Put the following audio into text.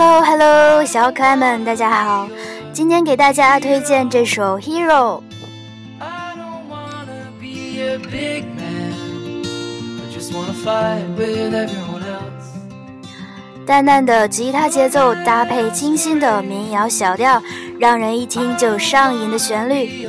Hello Hello，小可爱们，大家好！今天给大家推荐这首《Hero》。淡淡的吉他节奏搭配清新的民谣小调，让人一听就上瘾的旋律。